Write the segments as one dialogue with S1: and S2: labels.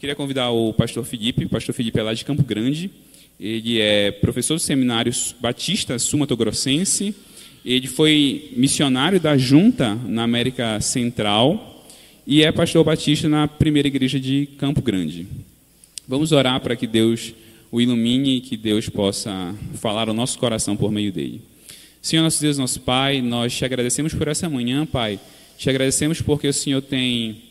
S1: Queria convidar o pastor Felipe. O pastor Felipe é lá de Campo Grande. Ele é professor do seminário Batista Sumatogrossense. Ele foi missionário da Junta na América Central e é pastor batista na primeira igreja de Campo Grande. Vamos orar para que Deus o ilumine e que Deus possa falar ao nosso coração por meio dele. Senhor, nosso Deus, nosso Pai, nós te agradecemos por essa manhã, Pai. Te agradecemos porque o Senhor tem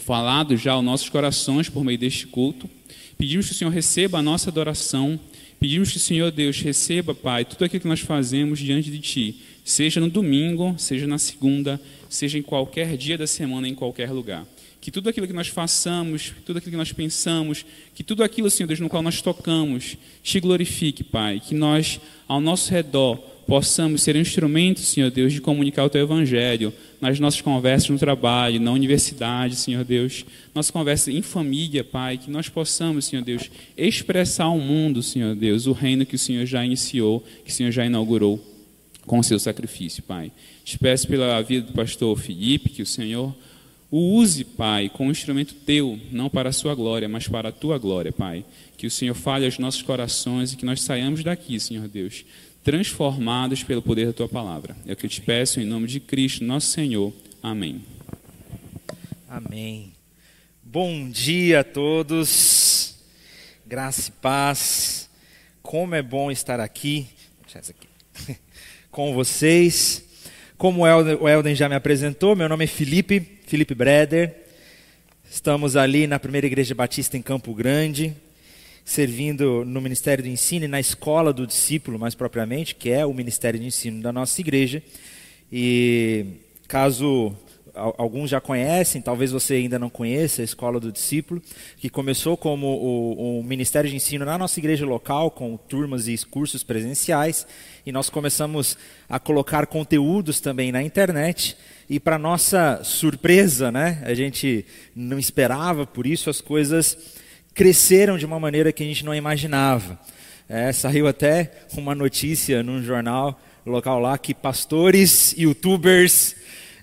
S1: falado já aos nossos corações por meio deste culto. Pedimos que o Senhor receba a nossa adoração. Pedimos que o Senhor Deus receba, Pai, tudo aquilo que nós fazemos diante de Ti, seja no domingo, seja na segunda, seja em qualquer dia da semana, em qualquer lugar. Que tudo aquilo que nós façamos, tudo aquilo que nós pensamos, que tudo aquilo, Senhor Deus, no qual nós tocamos, te glorifique, Pai. Que nós, ao nosso redor, possamos ser instrumentos, Senhor Deus, de comunicar o Teu Evangelho nas nossas conversas no trabalho, na universidade, Senhor Deus, nossa conversa em família, Pai, que nós possamos, Senhor Deus, expressar ao mundo, Senhor Deus, o reino que o Senhor já iniciou, que o Senhor já inaugurou com o seu sacrifício, Pai. Te peço pela vida do pastor Felipe, que o Senhor o use, Pai, como instrumento teu, não para a sua glória, mas para a tua glória, Pai. Que o Senhor fale aos nossos corações e que nós saiamos daqui, Senhor Deus, transformados pelo poder da tua palavra. É o que eu te peço em nome de Cristo, nosso Senhor. Amém.
S2: Amém. Bom dia a todos. Graça e paz. Como é bom estar aqui, aqui com vocês. Como o Elden já me apresentou, meu nome é Felipe, Felipe Breder. Estamos ali na primeira igreja batista em Campo Grande servindo no Ministério do Ensino e na Escola do Discípulo, mais propriamente, que é o Ministério de Ensino da nossa igreja. E caso alguns já conhecem, talvez você ainda não conheça a Escola do Discípulo, que começou como o, o, Ministério de Ensino na nossa igreja local, com turmas e cursos presenciais, e nós começamos a colocar conteúdos também na internet, e para nossa surpresa, né, a gente não esperava por isso, as coisas cresceram de uma maneira que a gente não imaginava. É, saiu até uma notícia num jornal local lá que pastores, youtubers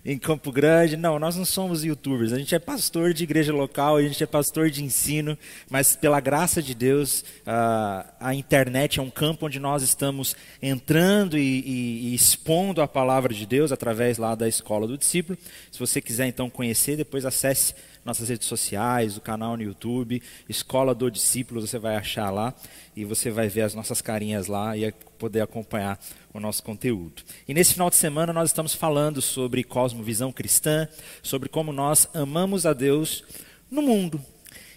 S2: em Campo Grande. Não, nós não somos youtubers, a gente é pastor de igreja local, a gente é pastor de ensino, mas pela graça de Deus, a, a internet é um campo onde nós estamos entrando e, e, e, expondo a palavra de Deus através lá da escola do discípulo. Se você quiser então conhecer, depois acesse nossas redes sociais, o canal no YouTube, Escola do Discípulo, você vai achar lá e você vai ver as nossas carinhas lá e poder acompanhar o nosso conteúdo. E nesse final de semana nós estamos falando sobre cosmovisão cristã, sobre como nós amamos a Deus no mundo.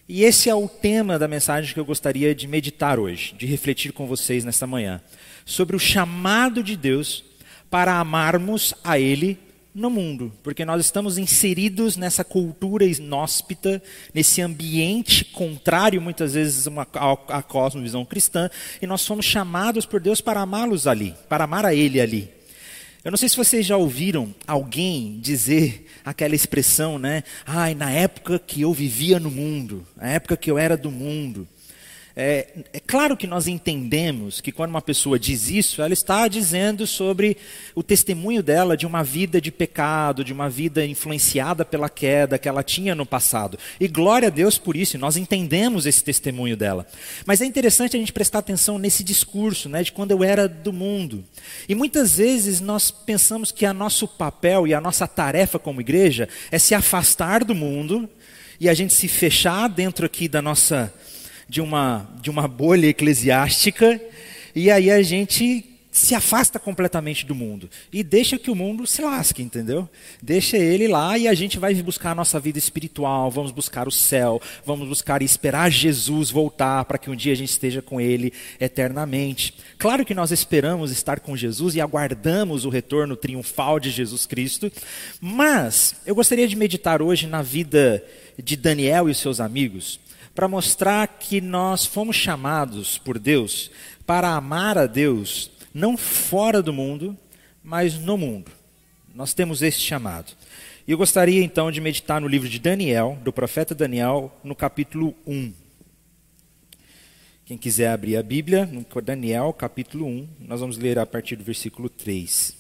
S2: E esse é o tema da mensagem que eu gostaria de meditar hoje, de refletir com vocês nesta manhã, sobre o chamado de Deus para amarmos a Ele no mundo, porque nós estamos inseridos nessa cultura inóspita, nesse ambiente contrário muitas vezes à cosmovisão cristã, e nós somos chamados por Deus para amá-los ali, para amar a Ele ali. Eu não sei se vocês já ouviram alguém dizer aquela expressão, né? Ai, na época que eu vivia no mundo, na época que eu era do mundo. É, é, claro que nós entendemos que quando uma pessoa diz isso, ela está dizendo sobre o testemunho dela de uma vida de pecado, de uma vida influenciada pela queda que ela tinha no passado. E glória a Deus por isso, nós entendemos esse testemunho dela. Mas é interessante a gente prestar atenção nesse discurso, né, de quando eu era do mundo. E muitas vezes nós pensamos que a nosso papel e a nossa tarefa como igreja é se afastar do mundo e a gente se fechar dentro aqui da nossa de uma, de uma bolha eclesiástica, e aí a gente se afasta completamente do mundo e deixa que o mundo se lasque, entendeu? Deixa ele lá e a gente vai buscar a nossa vida espiritual, vamos buscar o céu, vamos buscar e esperar Jesus voltar para que um dia a gente esteja com ele eternamente. Claro que nós esperamos estar com Jesus e aguardamos o retorno triunfal de Jesus Cristo, mas eu gostaria de meditar hoje na vida de Daniel e seus amigos para mostrar que nós fomos chamados por Deus para amar a Deus, não fora do mundo, mas no mundo. Nós temos esse chamado. E eu gostaria então de meditar no livro de Daniel, do profeta Daniel, no capítulo 1. Quem quiser abrir a Bíblia, no Daniel, capítulo 1, nós vamos ler a partir do versículo 3.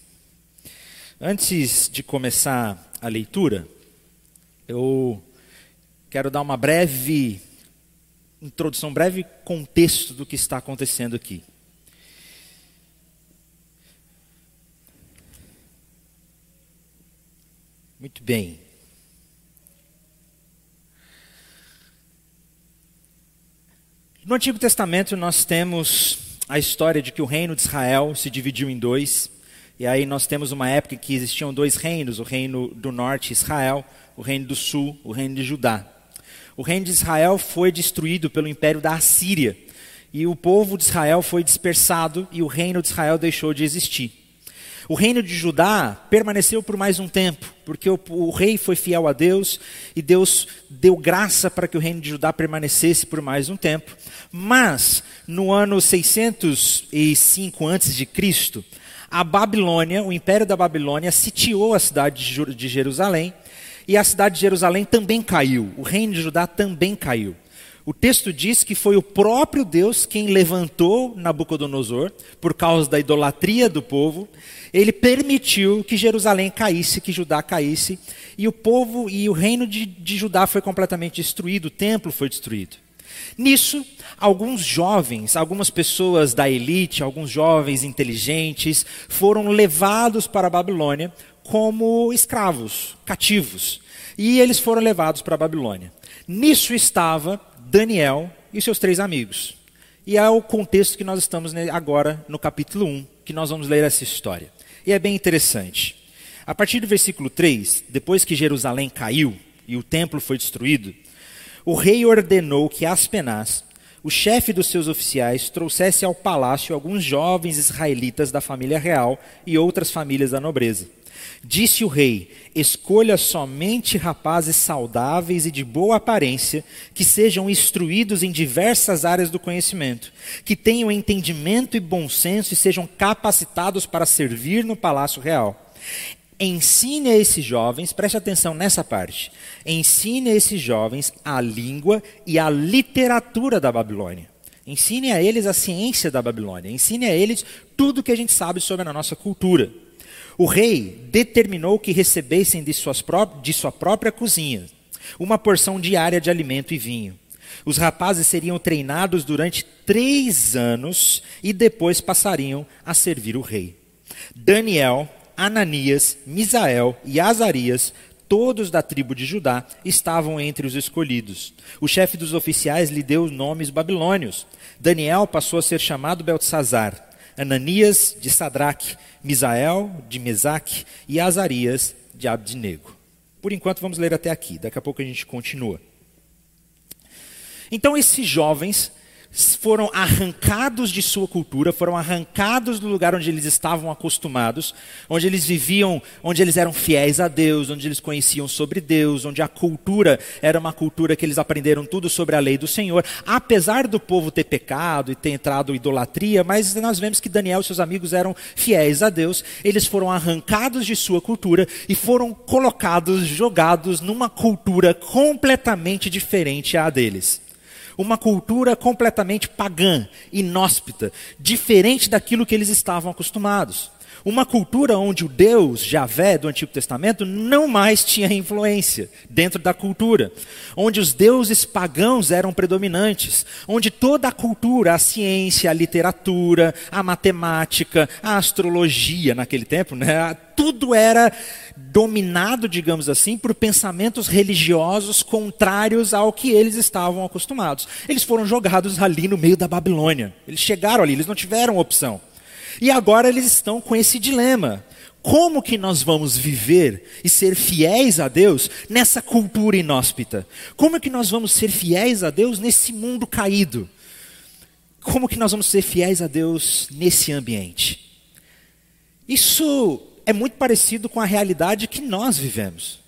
S2: Antes de começar a leitura, eu quero dar uma breve introdução, um breve contexto do que está acontecendo aqui. Muito bem. No Antigo Testamento nós temos a história de que o reino de Israel se dividiu em dois. E aí nós temos uma época que existiam dois reinos, o reino do norte, Israel, o reino do sul, o reino de Judá. O reino de Israel foi destruído pelo império da Assíria. E o povo de Israel foi dispersado e o reino de Israel deixou de existir. O reino de Judá permaneceu por mais um tempo, porque o, o, rei foi fiel a Deus e Deus deu graça para que o reino de Judá permanecesse por mais um tempo. Mas no ano 605 a.C., a Babilônia, o império da Babilônia, sitiou a cidade de Jerusalém e a cidade de Jerusalém também caiu. O reino de Judá também caiu. O texto diz que foi o próprio Deus quem levantou Nabucodonosor por causa da idolatria do povo. Ele permitiu que Jerusalém caísse, que Judá caísse, e o povo e o reino de, de Judá foi completamente destruído, o templo foi destruído. Nisso, alguns jovens, algumas pessoas da elite, alguns jovens inteligentes, foram levados para a Babilônia como escravos, cativos. E eles foram levados para a Babilônia. Nisso estava Daniel e seus três amigos. E é o contexto que nós estamos agora no capítulo 1, que nós vamos ler essa história. E é bem interessante. A partir do versículo 3, depois que Jerusalém caiu e o templo foi destruído, o rei ordenou que Aspenaz, o chefe dos seus oficiais, trouxesse ao palácio alguns jovens israelitas da família real e outras famílias da nobreza Disse o rei: Escolha somente rapazes saudáveis e de boa aparência, que sejam instruídos em diversas áreas do conhecimento, que tenham entendimento e bom senso e sejam capacitados para servir no palácio real. Ensine a esses jovens, preste atenção nessa parte. Ensine a esses jovens a língua e a literatura da Babilônia. Ensine a eles a ciência da Babilônia. Ensine a eles tudo o que a gente sabe sobre a nossa cultura. O rei determinou que recebessem de, de sua própria cozinha uma porção diária de alimento e vinho. Os rapazes seriam treinados durante três anos e depois passariam a servir o rei. Daniel, Ananias, Misael e Azarias, todos da tribo de Judá, estavam entre os escolhidos. O chefe dos oficiais lhe deu nomes babilônios. Daniel passou a ser chamado Beltesazar. Ananias de Sadraque, Misael de Mesaque e Azarias de Abdinego. Por enquanto vamos ler até aqui, daqui a pouco a gente continua. Então esses jovens foram arrancados de sua cultura, foram arrancados do lugar onde eles estavam acostumados, onde eles viviam, onde eles eram fiéis a Deus, onde eles conheciam sobre Deus, onde a cultura era uma cultura que eles aprenderam tudo sobre a lei do Senhor. Apesar do povo ter pecado e ter entrado idolatria, mas nós vemos que Daniel e seus amigos eram fiéis a Deus, eles foram arrancados de sua cultura e foram colocados, jogados numa cultura completamente diferente à deles uma cultura completamente pagã, inóspita, diferente daquilo que eles estavam acostumados. Uma cultura onde o Deus Javé do Antigo Testamento não mais tinha influência dentro da cultura, onde os deuses pagãos eram predominantes, onde toda a cultura, a ciência, a literatura, a matemática, a astrologia naquele tempo, né, tudo era dominado, digamos assim, por pensamentos religiosos contrários ao que eles estavam acostumados. Eles foram jogados ali no meio da Babilônia. Eles chegaram ali, eles não tiveram opção. E agora eles estão com esse dilema. Como que nós vamos viver e ser fiéis a Deus nessa cultura inóspita? Como que nós vamos ser fiéis a Deus nesse mundo caído? Como que nós vamos ser fiéis a Deus nesse ambiente? Isso é muito parecido com a realidade que nós vivemos.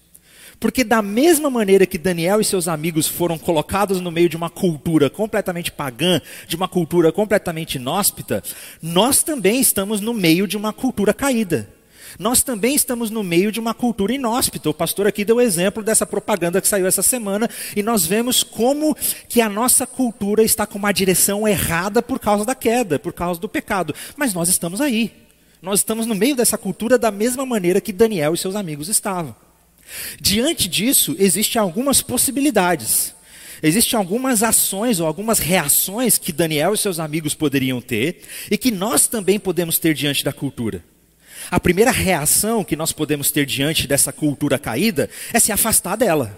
S2: Porque, da mesma maneira que Daniel e seus amigos foram colocados no meio de uma cultura completamente pagã, de uma cultura completamente inóspita, nós também estamos no meio de uma cultura caída. Nós também estamos no meio de uma cultura inóspita. O pastor aqui deu o exemplo dessa propaganda que saiu essa semana e nós vemos como que a nossa cultura está com uma direção errada por causa da queda, por causa do pecado. Mas nós estamos aí. Nós estamos no meio dessa cultura da mesma maneira que Daniel e seus amigos estavam. Diante disso, existem algumas possibilidades. Existem algumas ações ou algumas reações que Daniel e seus amigos poderiam ter e que nós também podemos ter diante da cultura. A primeira reação que nós podemos ter diante dessa cultura caída é se afastar dela.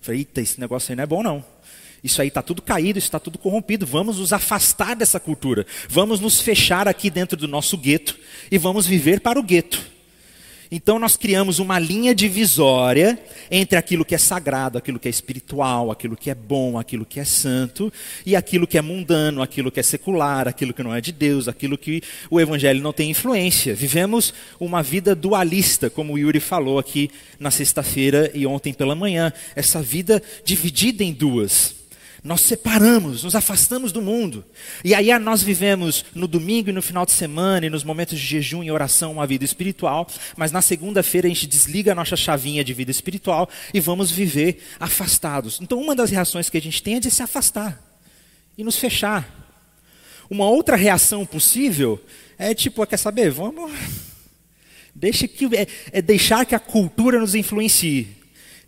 S2: Falei, eita, esse negócio aí não é bom não. Isso aí está tudo caído, isso está tudo corrompido. Vamos nos afastar dessa cultura. Vamos nos fechar aqui dentro do nosso gueto e vamos viver para o gueto. Então nós criamos uma linha divisória entre aquilo que é sagrado, aquilo que é espiritual, aquilo que é bom, aquilo que é santo, e aquilo que é mundano, aquilo que é secular, aquilo que não é de Deus, aquilo que o evangelho não tem influência. Vivemos uma vida dualista, como o Yuri falou aqui na sexta-feira e ontem pela manhã, essa vida dividida em duas. Nós separamos, nos afastamos do mundo. E aí nós vivemos no domingo e no final de semana e nos momentos de jejum e oração uma vida espiritual, mas na segunda-feira a gente desliga a nossa chavinha de vida espiritual e vamos viver afastados. Então uma das reações que a gente tem é de se afastar e nos fechar. Uma outra reação possível é tipo, quer saber, vamos deixa que é, é deixar que a cultura nos influencie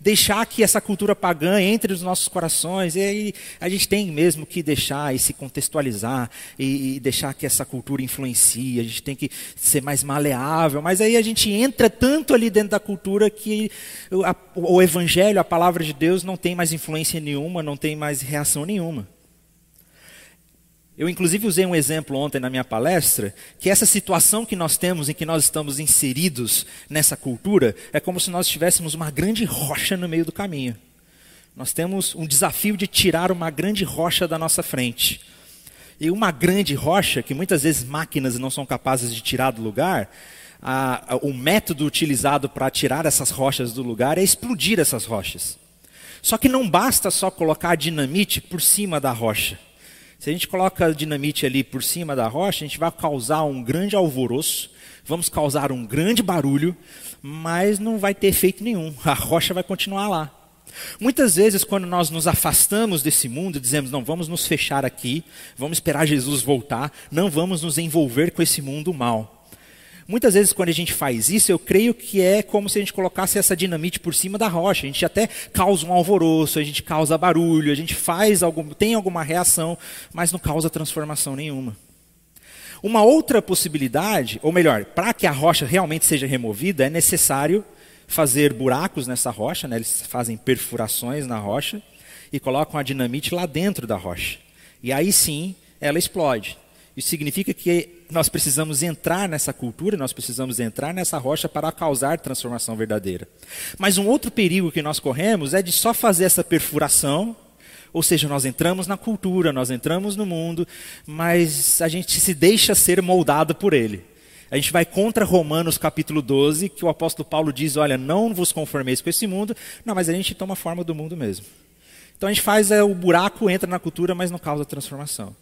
S2: deixar que essa cultura pagã entre os nossos corações. E aí a gente tem mesmo que deixar e se contextualizar e, e, deixar que essa cultura influencie. A gente tem que ser mais maleável. Mas aí a gente entra tanto ali dentro da cultura que o, a, o evangelho, a palavra de Deus, não tem mais influência nenhuma, não tem mais reação nenhuma. Eu, inclusive, usei um exemplo ontem na minha palestra, que essa situação que nós temos em que nós estamos inseridos nessa cultura é como se nós tivéssemos uma grande rocha no meio do caminho. Nós temos um desafio de tirar uma grande rocha da nossa frente. E uma grande rocha, que muitas vezes máquinas não são capazes de tirar do lugar, a, a, o método utilizado para tirar essas rochas do lugar é explodir essas rochas. Só que não basta só colocar dinamite por cima da rocha. Se a gente coloca dinamite ali por cima da rocha, a gente vai causar um grande alvoroço, vamos causar um grande barulho, mas não vai ter efeito nenhum. A rocha vai continuar lá. Muitas vezes, quando nós nos afastamos desse mundo, dizemos: não, vamos nos fechar aqui, vamos esperar Jesus voltar, não vamos nos envolver com esse mundo mal. Muitas vezes, quando a gente faz isso, eu creio que é como se a gente colocasse essa dinamite por cima da rocha. A gente até causa um alvoroço, a gente causa barulho, a gente faz algum, tem alguma reação, mas não causa transformação nenhuma. Uma outra possibilidade, ou melhor, para que a rocha realmente seja removida, é necessário fazer buracos nessa rocha, né? eles fazem perfurações na rocha e colocam a dinamite lá dentro da rocha. E aí sim ela explode. Isso significa que nós precisamos entrar nessa cultura, nós precisamos entrar nessa rocha para causar transformação verdadeira. Mas um outro perigo que nós corremos é de só fazer essa perfuração, ou seja, nós entramos na cultura, nós entramos no mundo, mas a gente se deixa ser moldado por ele. A gente vai contra Romanos capítulo 12, que o apóstolo Paulo diz: Olha, não vos conformeis com esse mundo. Não, mas a gente toma forma do mundo mesmo. Então a gente faz é, o buraco, entra na cultura, mas não causa transformação.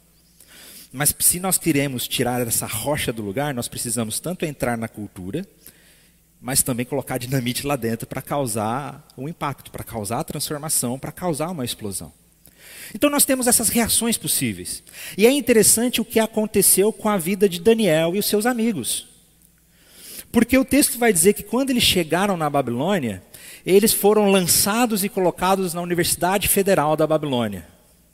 S2: Mas se nós queremos tirar essa rocha do lugar, nós precisamos tanto entrar na cultura, mas também colocar dinamite lá dentro para causar um impacto, para causar a transformação, para causar uma explosão. Então nós temos essas reações possíveis. E é interessante o que aconteceu com a vida de Daniel e os seus amigos. Porque o texto vai dizer que quando eles chegaram na Babilônia, eles foram lançados e colocados na Universidade Federal da Babilônia.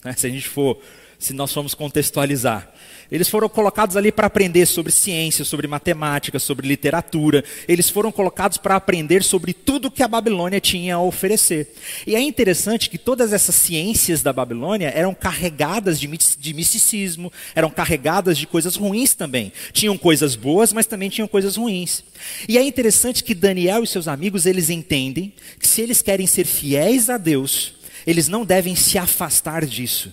S2: Né, se a gente for se nós formos contextualizar. Eles foram colocados ali para aprender sobre ciência, sobre matemática, sobre literatura. Eles foram colocados para aprender sobre tudo que a Babilônia tinha a oferecer. E é interessante que todas essas ciências da Babilônia eram carregadas de, de misticismo, eram carregadas de coisas ruins também. Tinham coisas boas, mas também tinham coisas ruins. E é interessante que Daniel e seus amigos, eles entendem que se eles querem ser fiéis a Deus, eles não devem se afastar disso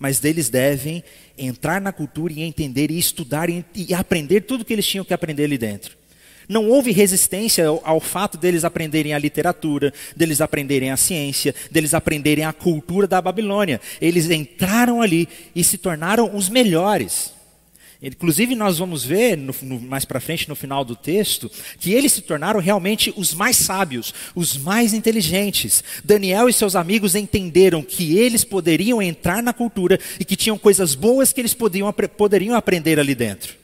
S2: mas deles devem entrar na cultura e entender e estudar e, e aprender tudo que eles tinham que aprender ali dentro. Não houve resistência ao, ao, fato deles aprenderem a literatura, deles aprenderem a ciência, deles aprenderem a cultura da Babilônia. Eles entraram ali e se tornaram os melhores. Inclusive, nós vamos ver no, no, mais para frente, no final do texto, que eles se tornaram realmente os mais sábios, os mais inteligentes. Daniel e seus amigos entenderam que eles poderiam entrar na cultura e que tinham coisas boas que eles podiam, poderiam aprender ali dentro.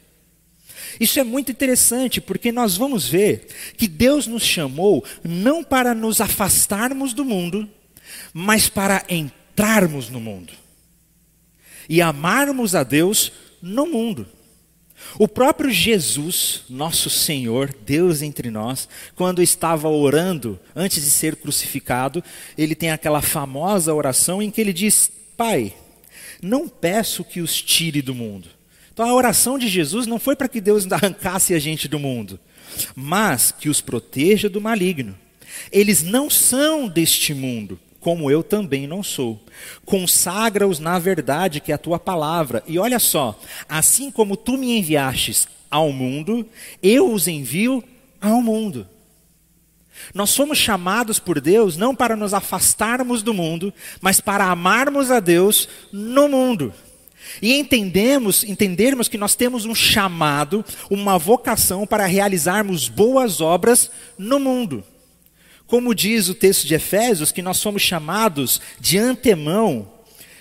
S2: Isso é muito interessante, porque nós vamos ver que Deus nos chamou não para nos afastarmos do mundo, mas para entrar entrarmos no mundo e amarmos a Deus no mundo. O próprio Jesus, nosso Senhor, Deus entre nós, quando estava orando antes de ser crucificado, ele tem aquela famosa oração em que ele diz: Pai, não peço que os tire do mundo. Então a oração de Jesus não foi para que Deus arrancasse a gente do mundo, mas que os proteja do maligno. Eles não são deste mundo, como eu também não sou. Consagra-os na verdade, que é a tua palavra. E olha só, assim como tu me enviastes ao mundo, eu os envio ao mundo. Nós somos chamados por Deus não para nos afastarmos do mundo, mas para amarmos a Deus no mundo. E entendemos, entendermos que nós temos um chamado, uma vocação para realizarmos boas obras no mundo. Como diz o texto de Efésios, que nós somos chamados de antemão,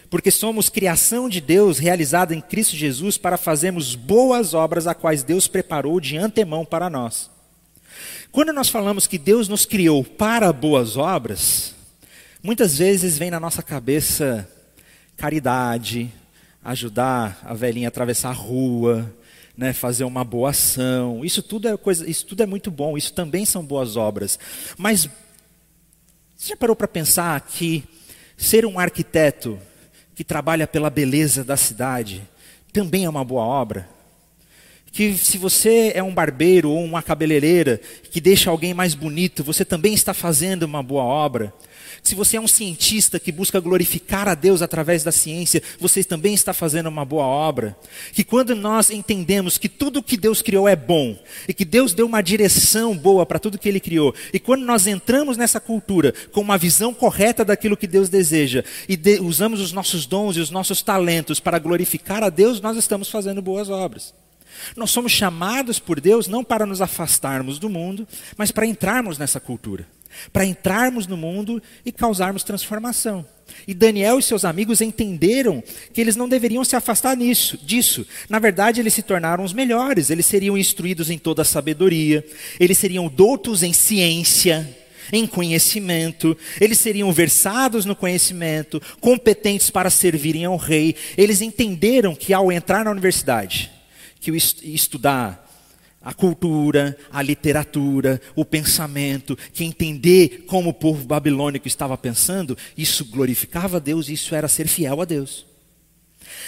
S2: porque somos criação de Deus realizada em Cristo Jesus para fazermos boas obras a quais Deus preparou de antemão para nós. Quando nós falamos que Deus nos criou para boas obras, muitas vezes vem na nossa cabeça caridade, ajudar a velhinha a atravessar a rua, né, fazer uma boa ação. Isso tudo é coisa, isso tudo é muito bom, isso também são boas obras. Mas você já parou para pensar que ser um arquiteto que trabalha pela beleza da cidade também é uma boa obra? Que se você é um barbeiro ou uma cabeleireira que deixa alguém mais bonito, você também está fazendo uma boa obra? Se você é um cientista que busca glorificar a Deus através da ciência, você também está fazendo uma boa obra. Que quando nós entendemos que tudo que Deus criou é bom, e que Deus deu uma direção boa para tudo que Ele criou, e quando nós entramos nessa cultura com uma visão correta daquilo que Deus deseja, e de, usamos os nossos dons e os nossos talentos para glorificar a Deus, nós estamos fazendo boas obras. Nós somos chamados por Deus não para nos afastarmos do mundo, mas para entrarmos nessa cultura para entrarmos no mundo e causarmos transformação. E Daniel e seus amigos entenderam que eles não deveriam se afastar nisso, disso. Na verdade, eles se tornaram os melhores, eles seriam instruídos em toda a sabedoria, eles seriam doutos em ciência, em conhecimento, eles seriam versados no conhecimento, competentes para servirem ao rei. Eles entenderam que ao entrar na universidade, que estudar a cultura, a literatura, o pensamento, que entender como o povo babilônico estava pensando, isso glorificava a Deus, isso era ser fiel a Deus.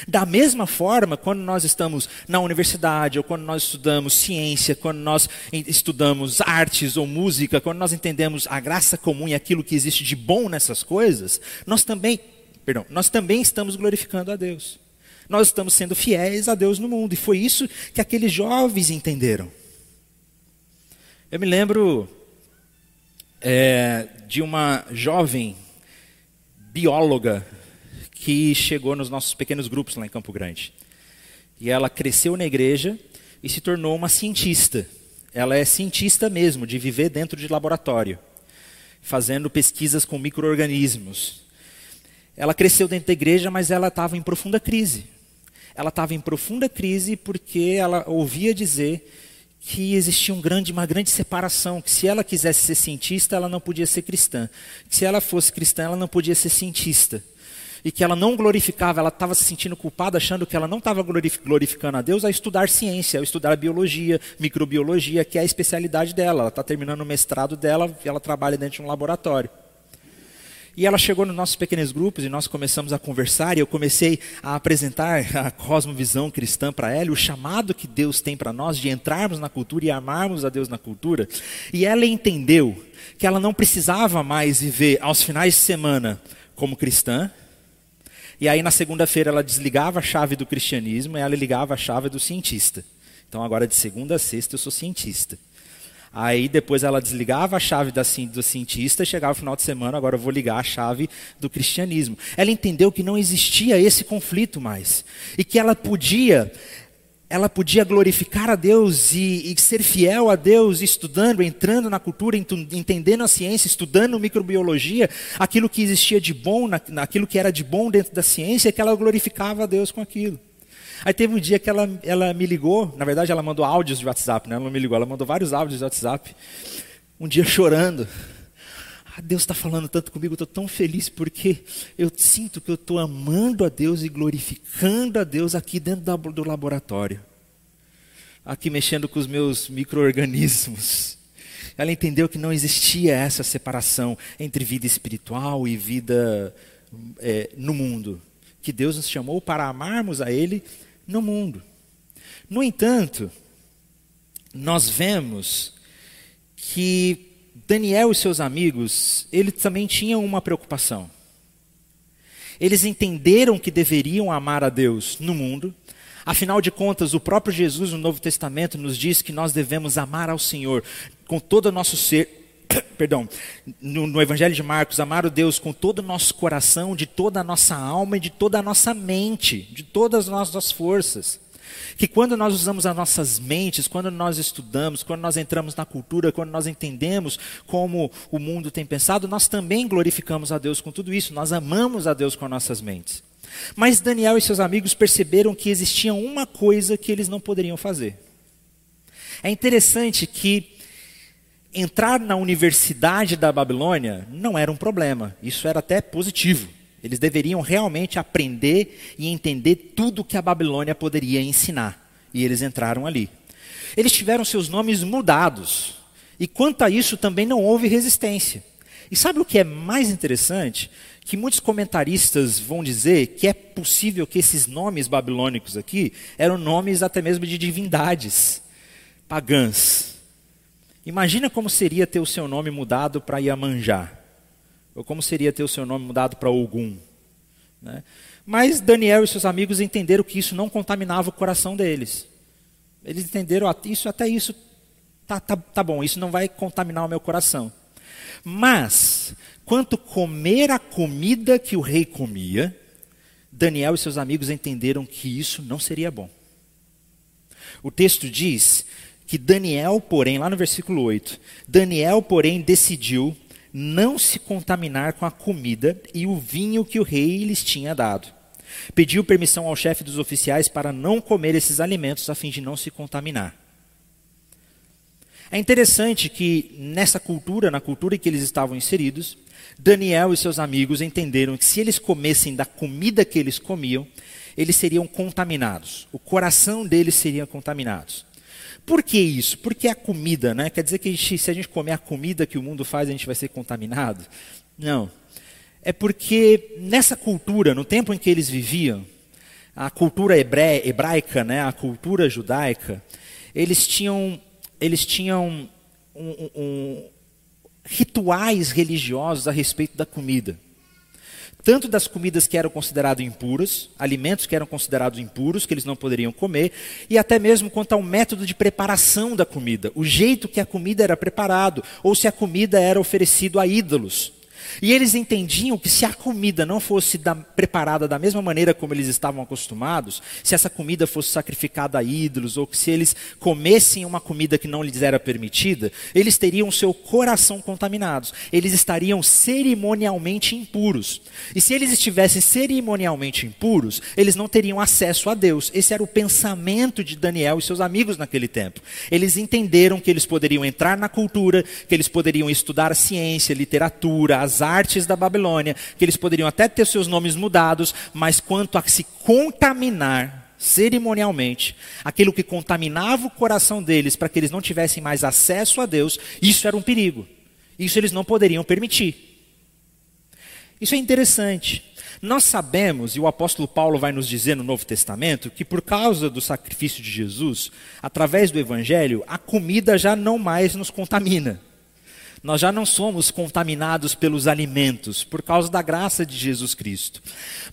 S2: Da mesma forma, quando nós estamos na universidade, ou quando nós estudamos ciência, quando nós estudamos artes ou música, quando nós entendemos a graça comum e aquilo que existe de bom nessas coisas, nós também, perdão, nós também estamos glorificando a Deus. Nós estamos sendo fiéis a Deus no mundo. E foi isso que aqueles jovens entenderam. Eu me lembro é, de uma jovem bióloga que chegou nos nossos pequenos grupos lá em Campo Grande. E ela cresceu na igreja e se tornou uma cientista. Ela é cientista mesmo, de viver dentro de laboratório, fazendo pesquisas com micro-organismos. Ela cresceu dentro da igreja, mas ela estava em profunda crise ela estava em profunda crise porque ela ouvia dizer que existia um grande, uma grande separação, que se ela quisesse ser cientista, ela não podia ser cristã. Que se ela fosse cristã, ela não podia ser cientista. E que ela não glorificava, ela estava se sentindo culpada, achando que ela não estava glorificando a Deus a estudar ciência, a estudar biologia, microbiologia, que é a especialidade dela. Ela está terminando o mestrado dela e ela trabalha dentro de um laboratório. E ela chegou nos nossos pequenos grupos e nós começamos a conversar e eu comecei a apresentar a cosmovisão cristã para ela, o chamado que Deus tem para nós de entrarmos na cultura e amarmos a Deus na cultura. E ela entendeu que ela não precisava mais viver aos finais de semana como cristã. E aí na segunda-feira ela desligava a chave do cristianismo e ela ligava a chave do cientista. Então agora de segunda a sexta eu sou cientista. Aí depois ela desligava a chave da, do cientista e chegava o final de semana, agora eu vou ligar a chave do cristianismo. Ela entendeu que não existia esse conflito mais. E que ela podia, ela podia glorificar a Deus e, e ser fiel a Deus, estudando, entrando na cultura, entendendo a ciência, estudando microbiologia, aquilo que existia de bom, naquilo que era de bom dentro da ciência, que ela glorificava a Deus com aquilo. Aí teve um dia que ela, ela me ligou, na verdade ela mandou áudios de WhatsApp, né? ela não me ligou, ela mandou vários áudios de WhatsApp. Um dia chorando. ah, Deus está falando tanto comigo, estou tão feliz porque eu sinto que eu estou amando a Deus e glorificando a Deus aqui dentro do laboratório. Aqui mexendo com os meus micro-organismos. Ela entendeu que não existia essa separação entre vida espiritual e vida é, no mundo. Que Deus nos chamou para amarmos a Ele no mundo. No entanto, nós vemos que Daniel e seus amigos, eles também tinham uma preocupação. Eles entenderam que deveriam amar a Deus no mundo, Afinal de contas, o próprio Jesus no Novo Testamento nos diz que nós devemos amar ao Senhor com todo o nosso ser, perdão, no, no, Evangelho de Marcos, amar o Deus com todo o nosso coração, de toda a nossa alma e de toda a nossa mente, de todas as nossas forças. Que quando nós usamos as nossas mentes, quando nós estudamos, quando nós entramos na cultura, quando nós entendemos como o mundo tem pensado, nós também glorificamos a Deus com tudo isso, nós amamos a Deus com nossas mentes. Mas Daniel e seus amigos perceberam que existia uma coisa que eles não poderiam fazer. É interessante que entrar na universidade da Babilônia não era um problema, isso era até positivo. Eles deveriam realmente aprender e entender tudo que a Babilônia poderia ensinar. E eles entraram ali. Eles tiveram seus nomes mudados. E quanto a isso também não houve resistência. E sabe o que é mais interessante? que muitos comentaristas vão dizer que é possível que esses nomes babilônicos aqui eram nomes até mesmo de divindades pagãs. Imagina como seria ter o seu nome mudado para Iemanjá, ou como seria ter o seu nome mudado para Ogum. Né? Mas Daniel e seus amigos entenderam que isso não contaminava o coração deles. Eles entenderam isso, até isso, tá, tá, tá bom, isso não vai contaminar o meu coração. Mas Quanto comer a comida que o rei comia, Daniel e seus amigos entenderam que isso não seria bom. O texto diz que Daniel, porém, lá no versículo 8, Daniel, porém, decidiu não se contaminar com a comida e o vinho que o rei lhes tinha dado. Pediu permissão ao chefe dos oficiais para não comer esses alimentos a fim de não se contaminar. É interessante que nessa cultura, na cultura em que eles estavam inseridos, Daniel e seus amigos entenderam que se eles comessem da comida que eles comiam, eles seriam contaminados. O coração deles seria contaminados. Por que isso? Porque a comida, né? Quer dizer que a gente, se a gente comer a comida que o mundo faz, a gente vai ser contaminado? Não. É porque nessa cultura, no tempo em que eles viviam, a cultura hebraica, né, a cultura judaica, eles tinham, eles tinham um, um, rituais religiosos a respeito da comida. Tanto das comidas que eram consideradas impuras, alimentos que eram considerados impuros, que eles não poderiam comer, e até mesmo quanto ao método de preparação da comida, o jeito que a comida era preparado, ou se a comida era oferecida a ídolos. E eles entendiam que se a comida não fosse da, preparada da mesma maneira como eles estavam acostumados, se essa comida fosse sacrificada a ídolos, ou que se eles comessem uma comida que não lhes era permitida, eles teriam seu coração contaminados. Eles estariam cerimonialmente impuros. E se eles estivessem cerimonialmente impuros, eles não teriam acesso a Deus. Esse era o pensamento de Daniel e seus amigos naquele tempo. Eles entenderam que eles poderiam entrar na cultura, que eles poderiam estudar ciência, literatura, as artes da Babilônia, que eles poderiam até ter seus nomes mudados, mas quanto a se contaminar cerimonialmente, aquilo que contaminava o coração deles para que eles não tivessem mais acesso a Deus, isso era um perigo. Isso eles não poderiam permitir. Isso é interessante. Nós sabemos, e o apóstolo Paulo vai nos dizer no Novo Testamento, que por causa do sacrifício de Jesus, através do Evangelho, a comida já não mais nos contamina. Nós já não somos contaminados pelos alimentos por causa da graça de Jesus Cristo.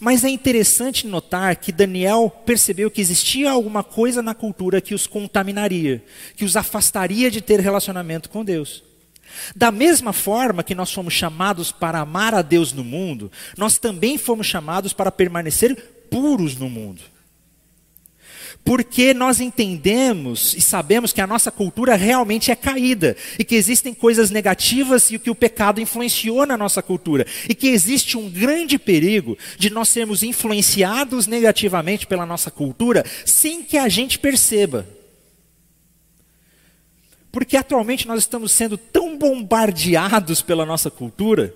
S2: Mas é interessante notar que Daniel percebeu que existia alguma coisa na cultura que os contaminaria, que os afastaria de ter relacionamento com Deus. Da mesma forma que nós fomos chamados para amar a Deus no mundo, nós também fomos chamados para permanecer puros no mundo porque nós entendemos e sabemos que a nossa cultura realmente é caída e que existem coisas negativas e que o pecado influenciou na nossa cultura e que existe um grande perigo de nós sermos influenciados negativamente pela nossa cultura sem que a gente perceba. Porque atualmente nós estamos sendo tão bombardeados pela nossa cultura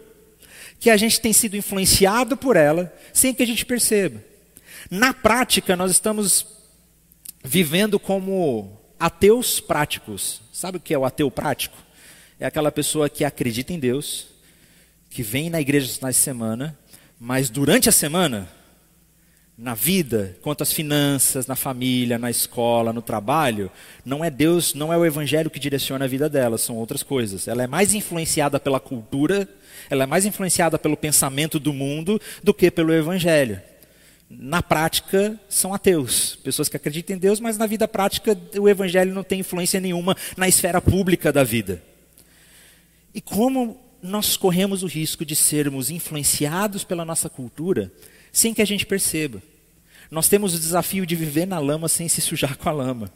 S2: que a gente tem sido influenciado por ela sem que a gente perceba. Na prática, nós estamos vivendo como ateus práticos. Sabe o que é o ateu prático? É aquela pessoa que acredita em Deus, que vem na igreja na semana, mas durante a semana, na vida, quanto às finanças, na família, na escola, no trabalho, não é Deus, não é o evangelho que direciona a vida dela, são outras coisas. Ela é mais influenciada pela cultura, ela é mais influenciada pelo pensamento do mundo do que pelo evangelho. Na prática, são ateus, pessoas que acreditam em Deus, mas na vida prática o evangelho não tem influência nenhuma na esfera pública da vida. E como nós corremos o risco de sermos influenciados pela nossa cultura sem que a gente perceba. Nós temos o desafio de viver na lama sem se sujar com a lama.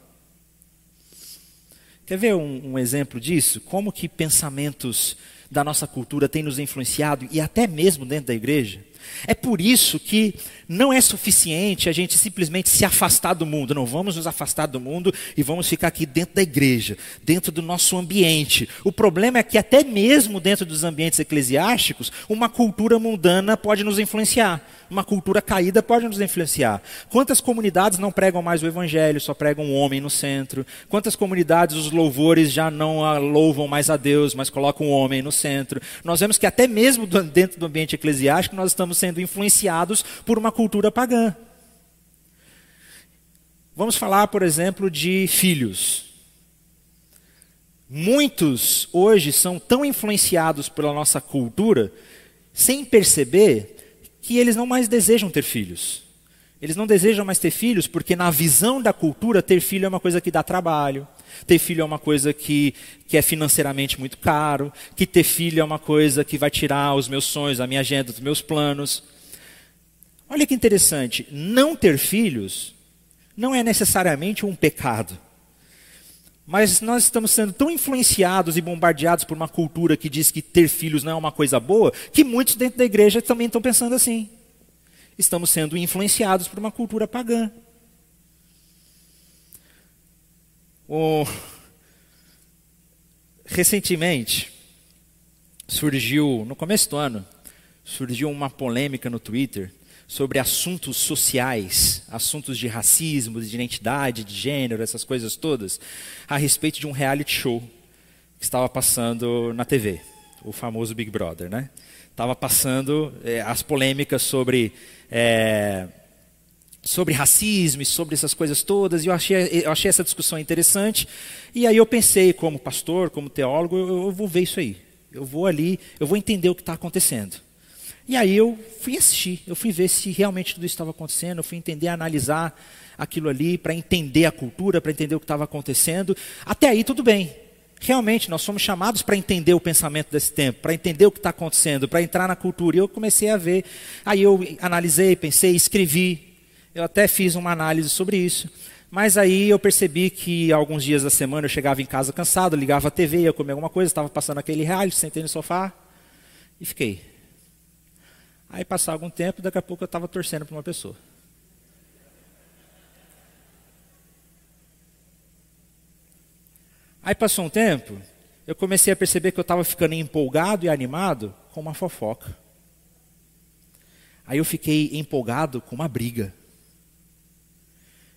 S2: Quer ver um, um exemplo disso? Como que pensamentos da nossa cultura têm nos influenciado e até mesmo dentro da igreja? É por isso que não é suficiente a gente simplesmente se afastar do mundo. Não vamos nos afastar do mundo e vamos ficar aqui dentro da igreja, dentro do nosso ambiente. O problema é que até mesmo dentro dos ambientes eclesiásticos, uma cultura mundana pode nos influenciar. Uma cultura caída pode nos influenciar. Quantas comunidades não pregam mais o evangelho, só pregam o homem no centro? Quantas comunidades os louvores já não louvam mais a Deus, mas colocam o homem no centro? Nós vemos que até mesmo dentro do ambiente eclesiástico nós estamos sendo influenciados por uma cultura pagã. Vamos falar, por exemplo, de filhos. Muitos hoje são tão influenciados pela nossa cultura, sem perceber, que eles não mais desejam ter filhos. Eles não desejam mais ter filhos porque, na visão da cultura, ter filho é uma coisa que dá trabalho, ter filho é uma coisa que, que é financeiramente muito caro, que ter filho é uma coisa que vai tirar os meus sonhos, a minha agenda, os meus planos. Olha que interessante, não ter filhos não é necessariamente um pecado. Mas nós estamos sendo tão influenciados e bombardeados por uma cultura que diz que ter filhos não é uma coisa boa, que muitos dentro da igreja também estão pensando assim. Estamos sendo influenciados por uma cultura pagã. Recentemente, surgiu, no começo do ano, surgiu uma polêmica no Twitter sobre assuntos sociais, assuntos de racismo, de identidade, de gênero, essas coisas todas, a respeito de um reality show que estava passando na TV, o famoso Big Brother, né? Estava passando é, as polêmicas sobre é, sobre racismo e sobre essas coisas todas, e eu achei, eu achei essa discussão interessante. E aí eu pensei, como pastor, como teólogo, eu, eu vou ver isso aí. Eu vou ali, eu vou entender o que está acontecendo. E aí eu fui assistir, eu fui ver se realmente tudo isso estava acontecendo, eu fui entender, analisar aquilo ali, para entender a cultura, para entender o que estava acontecendo. Até aí tudo bem. Realmente, nós somos chamados para entender o pensamento desse tempo, para entender o que está acontecendo, para entrar na cultura. E eu comecei a ver. Aí eu analisei, pensei, escrevi. Eu até fiz uma análise sobre isso. Mas aí eu percebi que alguns dias da semana eu chegava em casa cansado, ligava a TV, ia comer alguma coisa, estava passando aquele reality, sentei no sofá e fiquei. Aí passava algum tempo, daqui a pouco eu estava torcendo para uma pessoa. Aí passou um tempo, eu comecei a perceber que eu estava ficando empolgado e animado com uma fofoca. Aí eu fiquei empolgado com uma briga.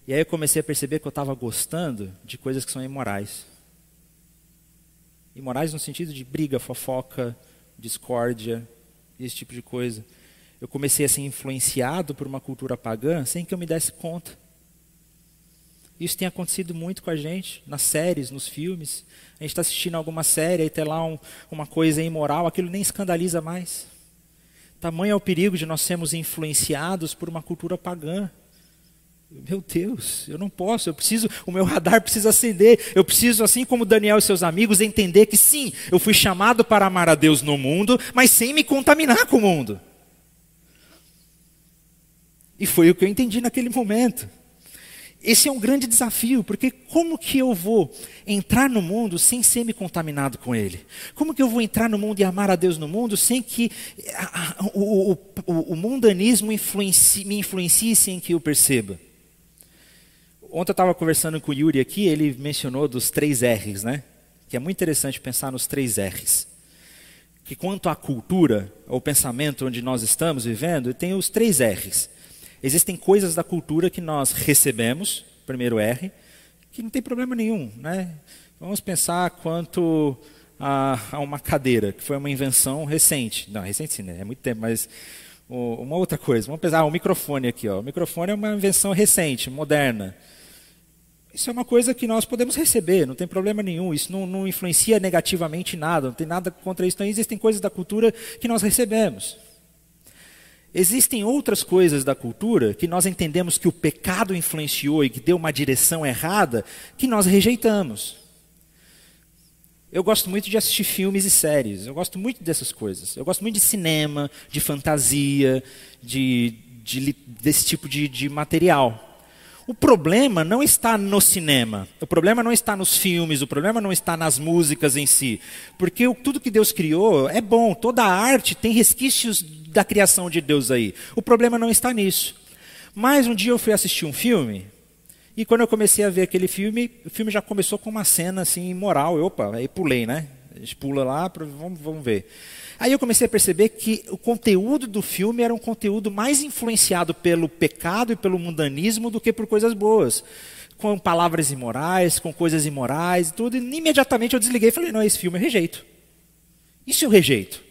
S2: E aí eu comecei a perceber que eu estava gostando de coisas que são imorais. Imorais no sentido de briga, fofoca, discórdia, esse tipo de coisa eu comecei a ser influenciado por uma cultura pagã sem que eu me desse conta. Isso tem acontecido muito com a gente, nas séries, nos filmes. A gente está assistindo alguma série e tem lá um, uma coisa imoral, aquilo nem escandaliza mais. Tamanho é o perigo de nós sermos influenciados por uma cultura pagã. Meu Deus, eu não posso, eu preciso, o meu radar precisa acender. Eu preciso, assim como Daniel e seus amigos, entender que sim, eu fui chamado para amar a Deus no mundo, mas sem me contaminar com o mundo. E foi o que eu entendi naquele momento. Esse é um grande desafio, porque como que eu vou entrar no mundo sem ser me contaminado com ele? Como que eu vou entrar no mundo e amar a Deus no mundo sem que o, o, o, mundanismo influencie, me influencie sem que eu perceba? Ontem eu estava conversando com o Yuri aqui, ele mencionou dos três R's, né? que é muito interessante pensar nos três R's. Que quanto à cultura, ou pensamento onde nós estamos vivendo, tem os três R's. Existem coisas da cultura que nós recebemos, primeiro R, que não tem problema nenhum. Né? Vamos pensar quanto a, a, uma cadeira, que foi uma invenção recente. Não, recente sim, né? é muito tempo, mas uma outra coisa. Vamos pensar, ah, o microfone aqui. Ó. O microfone é uma invenção recente, moderna. Isso é uma coisa que nós podemos receber, não tem problema nenhum. Isso não, não influencia negativamente nada, não tem nada contra isso. Então, existem coisas da cultura que nós recebemos. Existem outras coisas da cultura que nós entendemos que o pecado influenciou e que deu uma direção errada, que nós rejeitamos. Eu gosto muito de assistir filmes e séries, eu gosto muito dessas coisas. Eu gosto muito de cinema, de fantasia, de, de desse tipo de, de material. O problema não está no cinema, o problema não está nos filmes, o problema não está nas músicas em si. Porque tudo que Deus criou é bom, toda a arte tem resquícios da criação de Deus aí. O problema não está nisso. Mas um dia eu fui assistir um filme, e quando eu comecei a ver aquele filme, o filme já começou com uma cena assim imoral. Eu, opa, aí pulei, né? A gente pula lá, vamos, vamos ver. Aí eu comecei a perceber que o conteúdo do filme era um conteúdo mais influenciado pelo pecado e pelo mundanismo do que por coisas boas. Com palavras imorais, com coisas imorais e tudo. E imediatamente eu desliguei e falei: não, esse filme eu rejeito. Isso eu rejeito.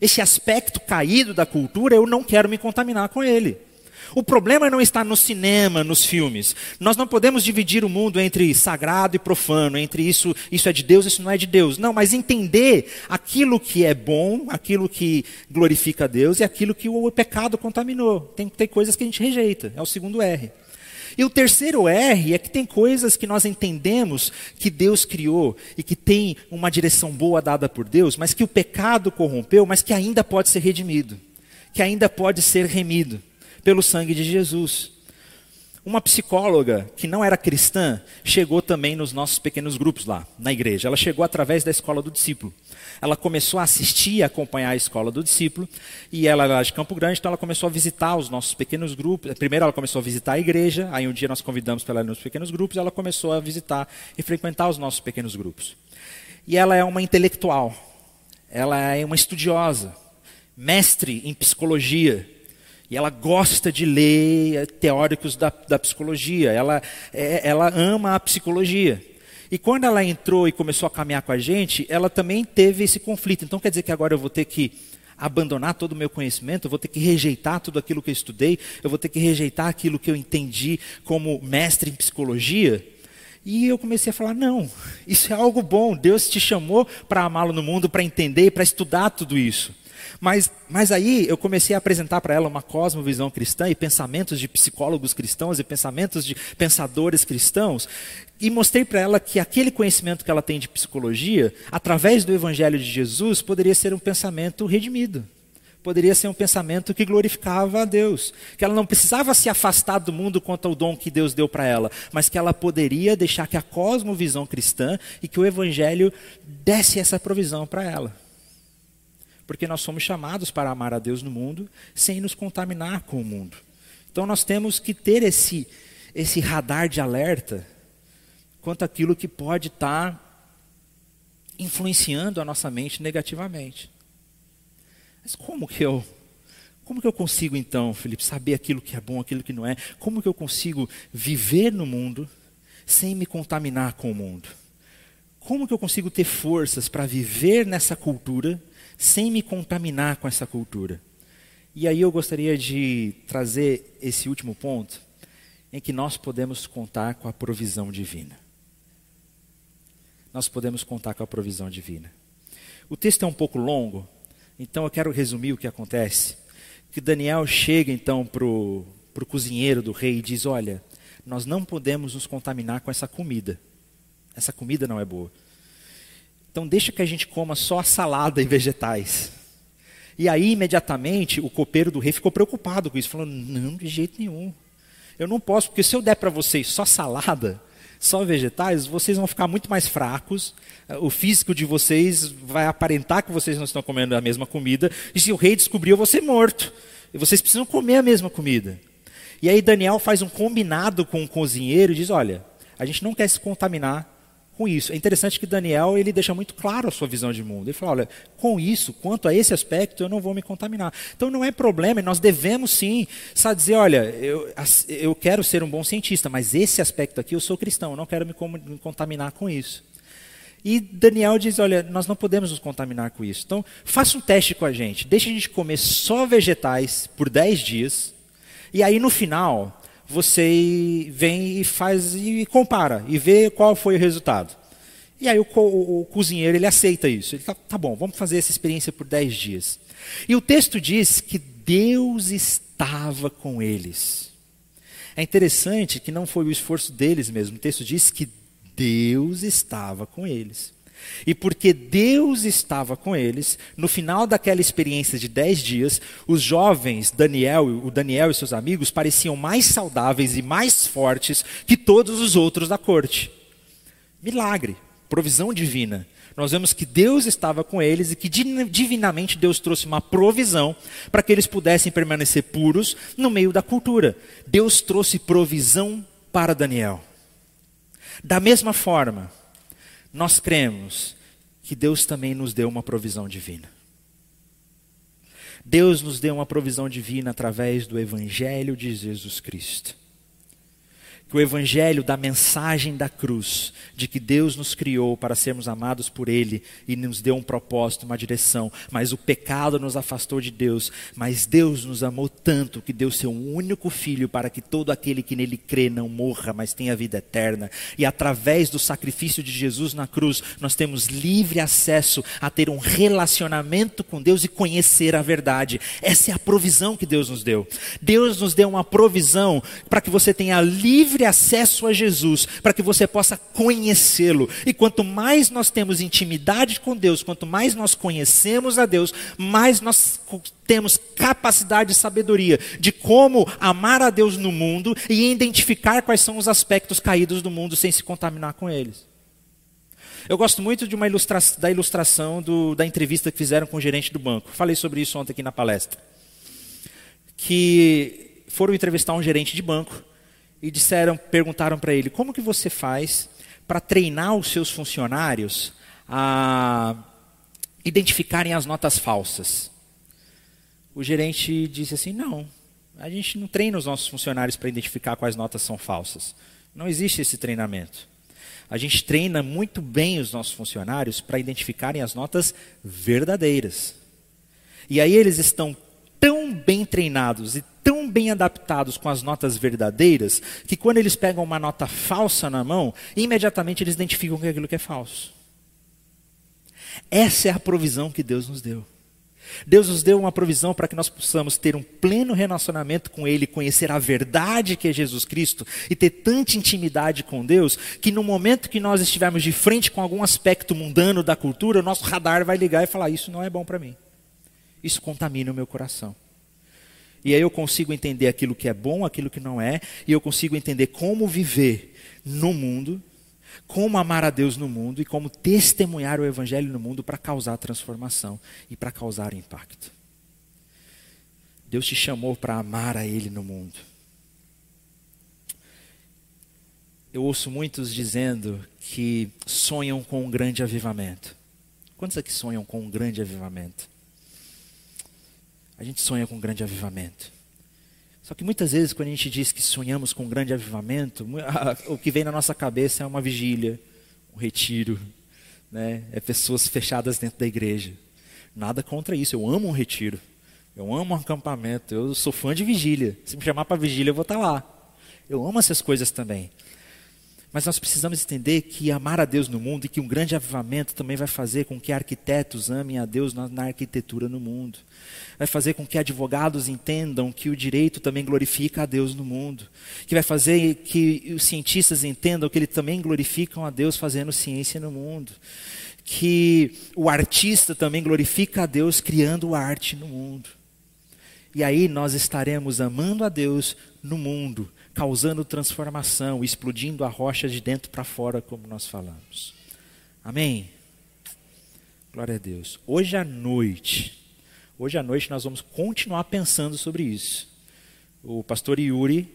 S2: Esse aspecto caído da cultura, eu não quero me contaminar com ele. O problema não está no cinema, nos filmes. Nós não podemos dividir o mundo entre sagrado e profano, entre isso, isso é de Deus, isso não é de Deus. Não, mas entender aquilo que é bom, aquilo que glorifica a Deus e aquilo que o pecado contaminou. Tem, tem coisas que a gente rejeita. É o segundo R. E o terceiro R é que tem coisas que nós entendemos que Deus criou e que tem uma direção boa dada por Deus, mas que o pecado corrompeu, mas que ainda pode ser redimido, que ainda pode ser remido pelo sangue de Jesus. Uma psicóloga que não era cristã chegou também nos nossos pequenos grupos lá, na igreja. Ela chegou através da escola do discípulo. Ela começou a assistir e acompanhar a escola do discípulo, e ela era de Campo Grande, então ela começou a visitar os nossos pequenos grupos. Primeiro ela começou a visitar a igreja, aí um dia nós convidamos para ela nos pequenos grupos, e ela começou a visitar e frequentar os nossos pequenos grupos. E ela é uma intelectual, ela é uma estudiosa, mestre em psicologia, e ela gosta de ler teóricos da, da psicologia, ela, é, ela ama a psicologia. E quando ela entrou e começou a caminhar com a gente, ela também teve esse conflito. Então quer dizer que agora eu vou ter que abandonar todo o meu conhecimento, eu vou ter que rejeitar tudo aquilo que eu estudei, eu vou ter que rejeitar aquilo que eu entendi como mestre em psicologia. E eu comecei a falar: não, isso é algo bom. Deus te chamou para amá-lo no mundo, para entender, para estudar tudo isso. Mas, mas aí eu comecei a apresentar para ela uma cosmovisão cristã e pensamentos de psicólogos cristãos e pensamentos de pensadores cristãos. E mostrei para ela que aquele conhecimento que ela tem de psicologia, através do Evangelho de Jesus, poderia ser um pensamento redimido poderia ser um pensamento que glorificava a Deus, que ela não precisava se afastar do mundo quanto ao dom que Deus deu para ela, mas que ela poderia deixar que a cosmovisão cristã e que o evangelho desse essa provisão para ela porque nós somos chamados para amar a Deus no mundo sem nos contaminar com o mundo. Então nós temos que ter esse, esse radar de alerta quanto àquilo que pode estar influenciando a nossa mente negativamente. Mas como que eu como que eu consigo então, Felipe, saber aquilo que é bom, aquilo que não é? Como que eu consigo viver no mundo sem me contaminar com o mundo? Como que eu consigo ter forças para viver nessa cultura sem me contaminar com essa cultura. E aí eu gostaria de trazer esse último ponto, em que nós podemos contar com a provisão divina. Nós podemos contar com a provisão divina. O texto é um pouco longo, então eu quero resumir o que acontece. Que Daniel chega então para o cozinheiro do rei e diz: Olha, nós não podemos nos contaminar com essa comida. Essa comida não é boa. Então deixa que a gente coma só salada e vegetais. E aí, imediatamente, o copeiro do rei ficou preocupado com isso, falando: não, de jeito nenhum. Eu não posso, porque se eu der para vocês só salada, só vegetais, vocês vão ficar muito mais fracos, o físico de vocês vai aparentar que vocês não estão comendo a mesma comida, e se o rei descobrir, eu vou ser morto. E vocês precisam comer a mesma comida. E aí Daniel faz um combinado com o cozinheiro e diz: olha, a gente não quer se contaminar com isso. É interessante que Daniel ele deixa muito claro a sua visão de mundo. Ele fala: olha, com isso, quanto a esse aspecto, eu não vou me contaminar. Então não é problema, nós devemos sim sabe, dizer: olha, eu, eu quero ser um bom cientista, mas esse aspecto aqui eu sou cristão, eu não quero me, me contaminar com isso. E Daniel diz: olha, nós não podemos nos contaminar com isso. Então faça um teste com a gente, deixe a gente comer só vegetais por 10 dias, e aí no final você vem e faz e compara e vê qual foi o resultado. E aí o, o, cozinheiro ele aceita isso. Ele fala, tá bom, vamos fazer essa experiência por dez dias. E o texto diz que Deus estava com eles. É interessante que não foi o esforço deles mesmo. O texto diz que Deus estava com eles. E porque Deus estava com eles, no final daquela experiência de dez dias, os jovens, Daniel, o Daniel e seus amigos, pareciam mais saudáveis e mais fortes que todos os outros da corte. Milagre, provisão divina. Nós vemos que Deus estava com eles e que divinamente Deus trouxe uma provisão para que eles pudessem permanecer puros no meio da cultura. Deus trouxe provisão para Daniel. Da mesma forma, nós cremos que Deus também nos deu uma provisão divina. Deus nos deu uma provisão divina através do Evangelho de Jesus Cristo que o evangelho da mensagem da cruz, de que Deus nos criou para sermos amados por Ele e nos deu um propósito, uma direção, mas o pecado nos afastou de Deus, mas Deus nos amou tanto que deu seu único filho para que todo aquele que nele crê não morra, mas tenha vida eterna. E através do sacrifício de Jesus na cruz, nós temos livre acesso a ter um relacionamento com Deus e conhecer a verdade. Essa é a provisão que Deus nos deu. Deus nos deu uma provisão para que você tenha livre acesso a Jesus, para que você possa conhecê-lo. E quanto mais nós temos intimidade com Deus, quanto mais nós conhecemos a Deus, mais nós temos capacidade e sabedoria de como amar a Deus no mundo e identificar quais são os aspectos caídos do mundo sem se contaminar com eles. Eu gosto muito de uma ilustra da ilustração do, da entrevista que fizeram com o gerente do banco. Falei sobre isso ontem aqui na palestra. Que foram entrevistar um gerente de banco e disseram, perguntaram para ele: "Como que você faz para treinar os seus funcionários a identificarem as notas falsas?" O gerente disse assim: "Não, a gente não treina os nossos funcionários para identificar quais notas são falsas. Não existe esse treinamento. A gente treina muito bem os nossos funcionários para identificarem as notas verdadeiras. E aí eles estão tão bem treinados e tão bem adaptados com as notas verdadeiras que quando eles pegam uma nota falsa na mão, imediatamente eles identificam que aquilo que é falso. Essa é a provisão que Deus nos deu. Deus nos deu uma provisão para que nós possamos ter um pleno relacionamento com Ele, conhecer a verdade que é Jesus Cristo e ter tanta intimidade com Deus que no momento que nós estivermos de frente com algum aspecto mundano da cultura, o nosso radar vai ligar e falar: Isso não é bom para mim. Isso contamina o meu coração. E aí eu consigo entender aquilo que é bom, aquilo que não é, e eu consigo entender como viver no mundo, como amar a Deus no mundo e como testemunhar o Evangelho no mundo para causar transformação e para causar impacto. Deus te chamou para amar a Ele no mundo. Eu ouço muitos dizendo que sonham com um grande avivamento. Quantos aqui sonham com um grande avivamento? A gente sonha com um grande avivamento. Só que muitas vezes, quando a gente diz que sonhamos com um grande avivamento, o que vem na nossa cabeça é uma vigília, um retiro, né? é pessoas fechadas dentro da igreja. Nada contra isso, eu amo um retiro, eu amo um acampamento, eu sou fã de vigília. Se me chamar para vigília, eu vou estar tá lá. Eu amo essas coisas também. Mas nós precisamos entender que amar a Deus no mundo e que um grande avivamento também vai fazer com que arquitetos amem a Deus na, na, arquitetura no mundo. Vai fazer com que advogados entendam que o direito também glorifica a Deus no mundo. Que vai fazer que os cientistas entendam que eles também glorificam a Deus fazendo ciência no mundo. Que o artista também glorifica a Deus criando arte no mundo. E aí nós estaremos amando a Deus no mundo causando transformação, explodindo a rocha de dentro para fora, como nós falamos. Amém? Glória a Deus. Hoje à noite, hoje à noite nós vamos continuar pensando sobre isso. O pastor Yuri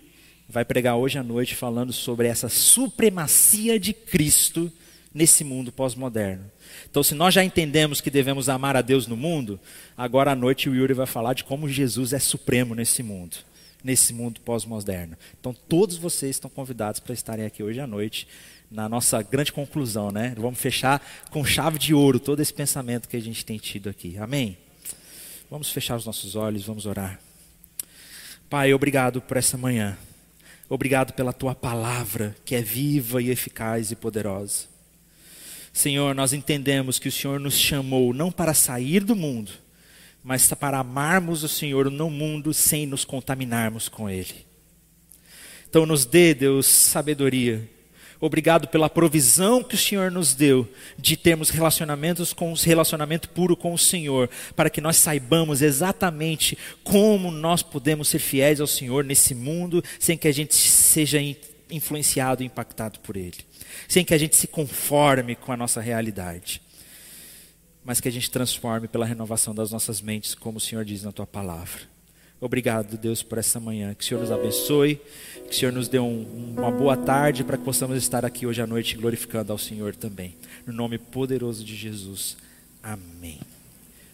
S2: vai pregar hoje à noite falando sobre essa supremacia de Cristo nesse mundo pós-moderno. Então, se nós já entendemos que devemos amar a Deus no mundo, agora à noite o Yuri vai falar de como Jesus é supremo nesse mundo, nesse mundo pós-moderno. Então, todos vocês estão convidados para estarem aqui hoje à noite, na nossa grande conclusão, né? Vamos fechar com chave de ouro todo esse pensamento que a gente tem tido aqui. Amém? Vamos fechar os nossos olhos, vamos orar. Pai, obrigado por essa manhã. Obrigado pela tua palavra, que é viva e eficaz e poderosa. Senhor, nós entendemos que o Senhor nos chamou não para sair do mundo, mas para amarmos o Senhor no mundo sem nos contaminarmos com Ele. Então, nos dê, Deus, sabedoria. Obrigado pela provisão que o Senhor nos deu de termos relacionamentos com relacionamento puro com o Senhor, para que nós saibamos exatamente como nós podemos ser fiéis ao Senhor nesse mundo, sem que a gente seja influenciado e impactado por ele, sem que a gente se conforme com a nossa realidade, mas que a gente transforme pela renovação das nossas mentes, como o Senhor diz na tua palavra. Obrigado, Deus, por essa manhã. Que o Senhor nos abençoe, que o Senhor nos dê um, uma boa tarde para que possamos estar aqui hoje à noite glorificando ao Senhor também. No nome poderoso de Jesus. Amém.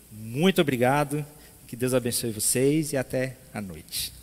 S2: Muito obrigado. Que Deus abençoe vocês e até a noite.